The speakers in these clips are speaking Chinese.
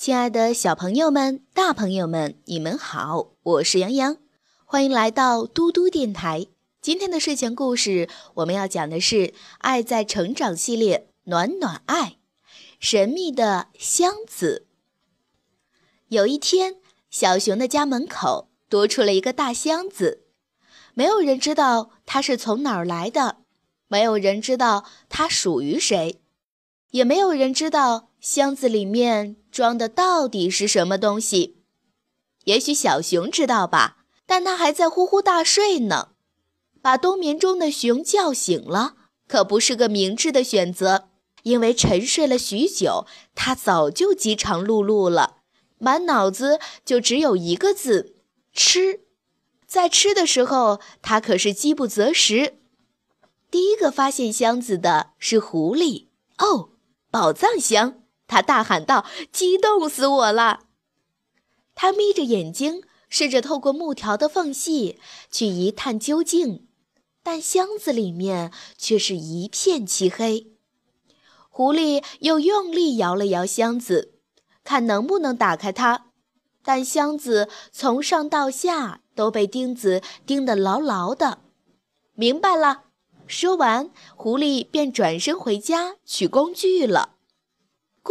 亲爱的小朋友们、大朋友们，你们好，我是杨洋，欢迎来到嘟嘟电台。今天的睡前故事，我们要讲的是《爱在成长》系列《暖暖爱》，神秘的箱子。有一天，小熊的家门口多出了一个大箱子，没有人知道它是从哪儿来的，没有人知道它属于谁，也没有人知道箱子里面。装的到底是什么东西？也许小熊知道吧，但它还在呼呼大睡呢。把冬眠中的熊叫醒了，可不是个明智的选择，因为沉睡了许久，它早就饥肠辘辘了，满脑子就只有一个字：吃。在吃的时候，它可是饥不择食。第一个发现箱子的是狐狸。哦，宝藏箱！他大喊道：“激动死我了！”他眯着眼睛，试着透过木条的缝隙去一探究竟，但箱子里面却是一片漆黑。狐狸又用力摇了摇箱子，看能不能打开它，但箱子从上到下都被钉子钉得牢牢的。明白了，说完，狐狸便转身回家取工具了。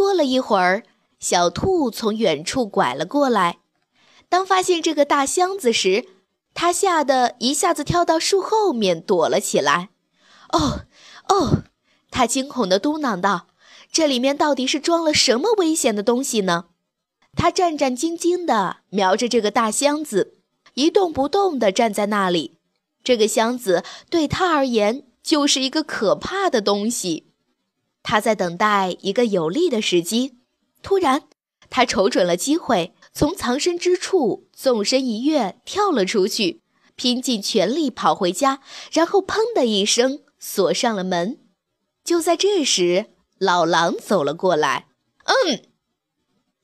过了一会儿，小兔从远处拐了过来。当发现这个大箱子时，它吓得一下子跳到树后面躲了起来。“哦，哦！”它惊恐地嘟囔道，“这里面到底是装了什么危险的东西呢？”它战战兢兢地瞄着这个大箱子，一动不动地站在那里。这个箱子对他而言就是一个可怕的东西。他在等待一个有利的时机，突然，他瞅准了机会，从藏身之处纵身一跃，跳了出去，拼尽全力跑回家，然后砰的一声锁上了门。就在这时，老狼走了过来。“嗯，”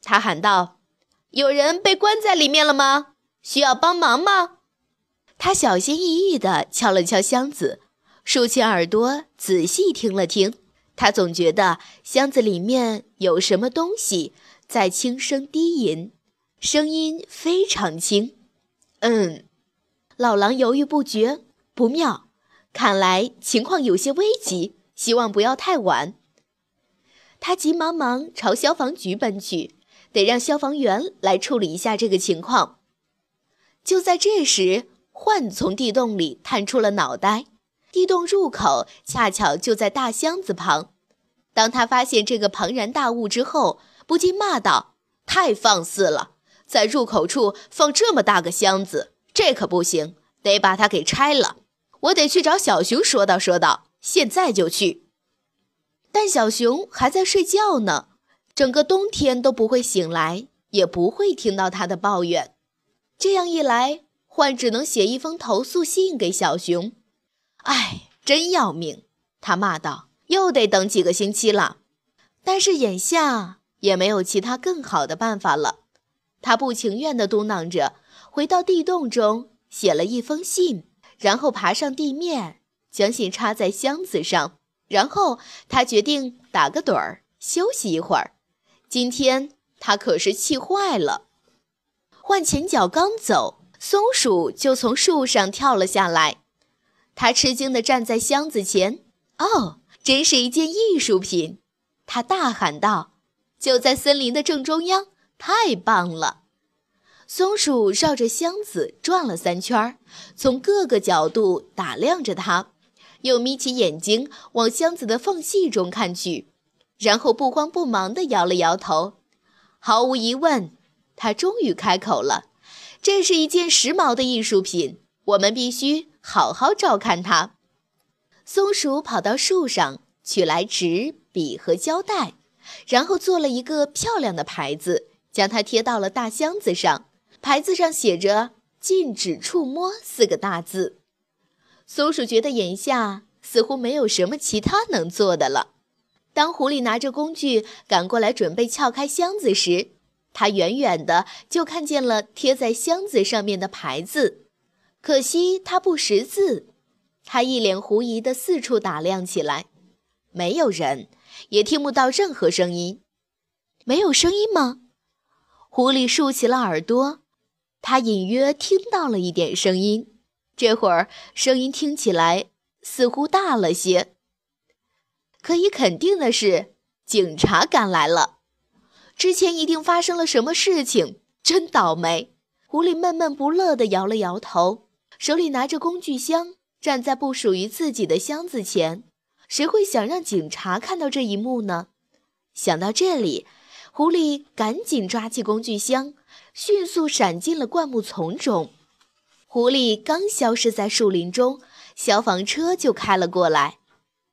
他喊道，“有人被关在里面了吗？需要帮忙吗？”他小心翼翼地敲了敲箱子，竖起耳朵仔细听了听。他总觉得箱子里面有什么东西在轻声低吟，声音非常轻。嗯，老狼犹豫不决，不妙，看来情况有些危急，希望不要太晚。他急忙忙朝消防局奔去，得让消防员来处理一下这个情况。就在这时，獾从地洞里探出了脑袋。地洞入口恰巧就在大箱子旁，当他发现这个庞然大物之后，不禁骂道：“太放肆了，在入口处放这么大个箱子，这可不行，得把它给拆了。我得去找小熊说道说道，现在就去。”但小熊还在睡觉呢，整个冬天都不会醒来，也不会听到他的抱怨。这样一来，獾只能写一封投诉信给小熊。哎，真要命！他骂道：“又得等几个星期了。”但是眼下也没有其他更好的办法了。他不情愿地嘟囔着，回到地洞中，写了一封信，然后爬上地面，将信插在箱子上。然后他决定打个盹儿，休息一会儿。今天他可是气坏了。换前脚刚走，松鼠就从树上跳了下来。他吃惊地站在箱子前，哦，真是一件艺术品！他大喊道：“就在森林的正中央，太棒了！”松鼠绕着箱子转了三圈，从各个角度打量着它，又眯起眼睛往箱子的缝隙中看去，然后不慌不忙地摇了摇头。毫无疑问，他终于开口了：“这是一件时髦的艺术品，我们必须。”好好照看它。松鼠跑到树上，取来纸笔和胶带，然后做了一个漂亮的牌子，将它贴到了大箱子上。牌子上写着“禁止触摸”四个大字。松鼠觉得眼下似乎没有什么其他能做的了。当狐狸拿着工具赶过来准备撬开箱子时，它远远的就看见了贴在箱子上面的牌子。可惜他不识字，他一脸狐疑地四处打量起来，没有人，也听不到任何声音。没有声音吗？狐狸竖起了耳朵，它隐约听到了一点声音。这会儿声音听起来似乎大了些。可以肯定的是，警察赶来了。之前一定发生了什么事情，真倒霉。狐狸闷闷不乐地摇了摇头，手里拿着工具箱，站在不属于自己的箱子前。谁会想让警察看到这一幕呢？想到这里，狐狸赶紧抓起工具箱，迅速闪进了灌木丛中。狐狸刚消失在树林中，消防车就开了过来，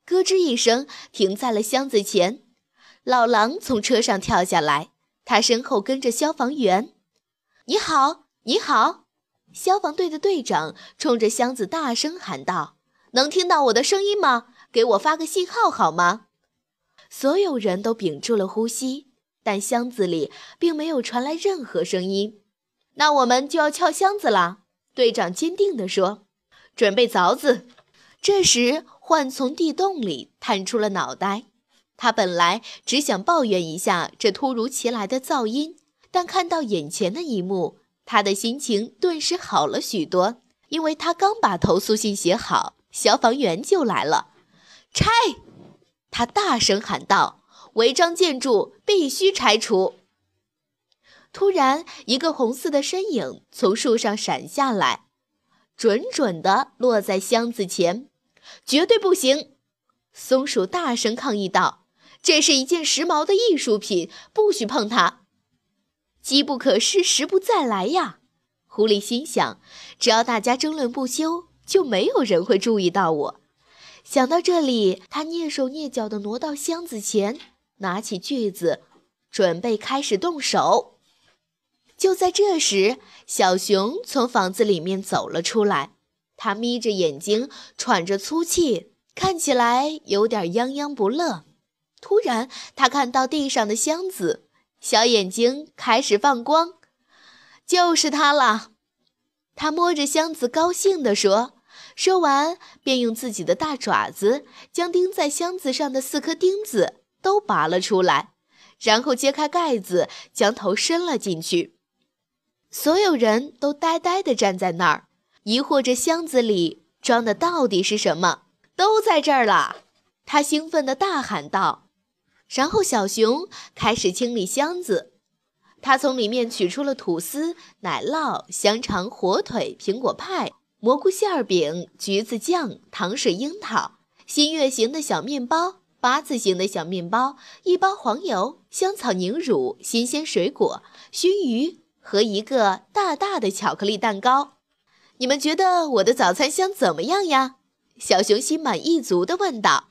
咯吱一声停在了箱子前。老狼从车上跳下来，他身后跟着消防员。“你好，你好！”消防队的队长冲着箱子大声喊道，“能听到我的声音吗？给我发个信号好吗？”所有人都屏住了呼吸，但箱子里并没有传来任何声音。那我们就要撬箱子了。队长坚定地说：“准备凿子。”这时，獾从地洞里探出了脑袋。他本来只想抱怨一下这突如其来的噪音，但看到眼前的一幕，他的心情顿时好了许多。因为他刚把投诉信写好，消防员就来了。拆！他大声喊道：“违章建筑必须拆除！”突然，一个红色的身影从树上闪下来，准准地落在箱子前。绝对不行！松鼠大声抗议道：“这是一件时髦的艺术品，不许碰它！”机不可失，时不再来呀！狐狸心想：“只要大家争论不休，就没有人会注意到我。”想到这里，他蹑手蹑脚地挪到箱子前，拿起锯子，准备开始动手。就在这时，小熊从房子里面走了出来。他眯着眼睛，喘着粗气，看起来有点泱泱不乐。突然，他看到地上的箱子，小眼睛开始放光。就是它了！他摸着箱子，高兴地说。说完，便用自己的大爪子将钉在箱子上的四颗钉子都拔了出来，然后揭开盖子，将头伸了进去。所有人都呆呆地站在那儿，疑惑着箱子里装的到底是什么。都在这儿了，他兴奋地大喊道。然后小熊开始清理箱子，他从里面取出了吐司、奶酪、香肠、火腿、苹果派、蘑菇馅饼、橘子酱、糖水樱桃、新月形的小面包、八字形的小面包、一包黄油、香草凝乳、新鲜水果、熏鱼。和一个大大的巧克力蛋糕，你们觉得我的早餐箱怎么样呀？小熊心满意足地问道。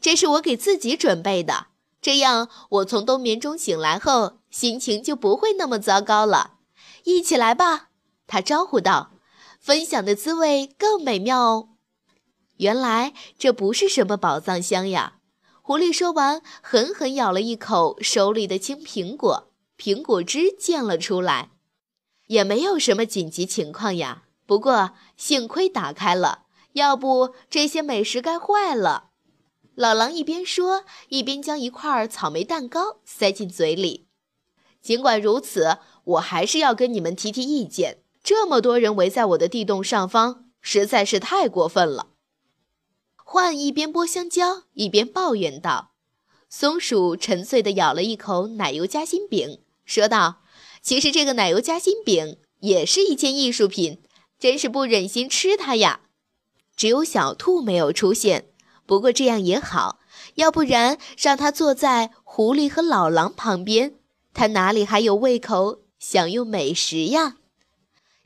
这是我给自己准备的，这样我从冬眠中醒来后，心情就不会那么糟糕了。一起来吧，他招呼道。分享的滋味更美妙哦。原来这不是什么宝藏箱呀！狐狸说完，狠狠咬了一口手里的青苹果。苹果汁溅了出来，也没有什么紧急情况呀。不过幸亏打开了，要不这些美食该坏了。老狼一边说，一边将一块草莓蛋糕塞进嘴里。尽管如此，我还是要跟你们提提意见。这么多人围在我的地洞上方，实在是太过分了。獾一边剥香蕉，一边抱怨道。松鼠沉醉地咬了一口奶油夹心饼。说道：“其实这个奶油夹心饼也是一件艺术品，真是不忍心吃它呀。”只有小兔没有出现，不过这样也好，要不然让他坐在狐狸和老狼旁边，他哪里还有胃口享用美食呀？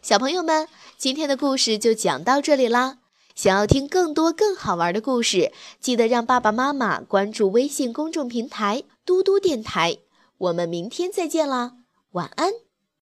小朋友们，今天的故事就讲到这里啦。想要听更多更好玩的故事，记得让爸爸妈妈关注微信公众平台“嘟嘟电台”。我们明天再见啦，晚安。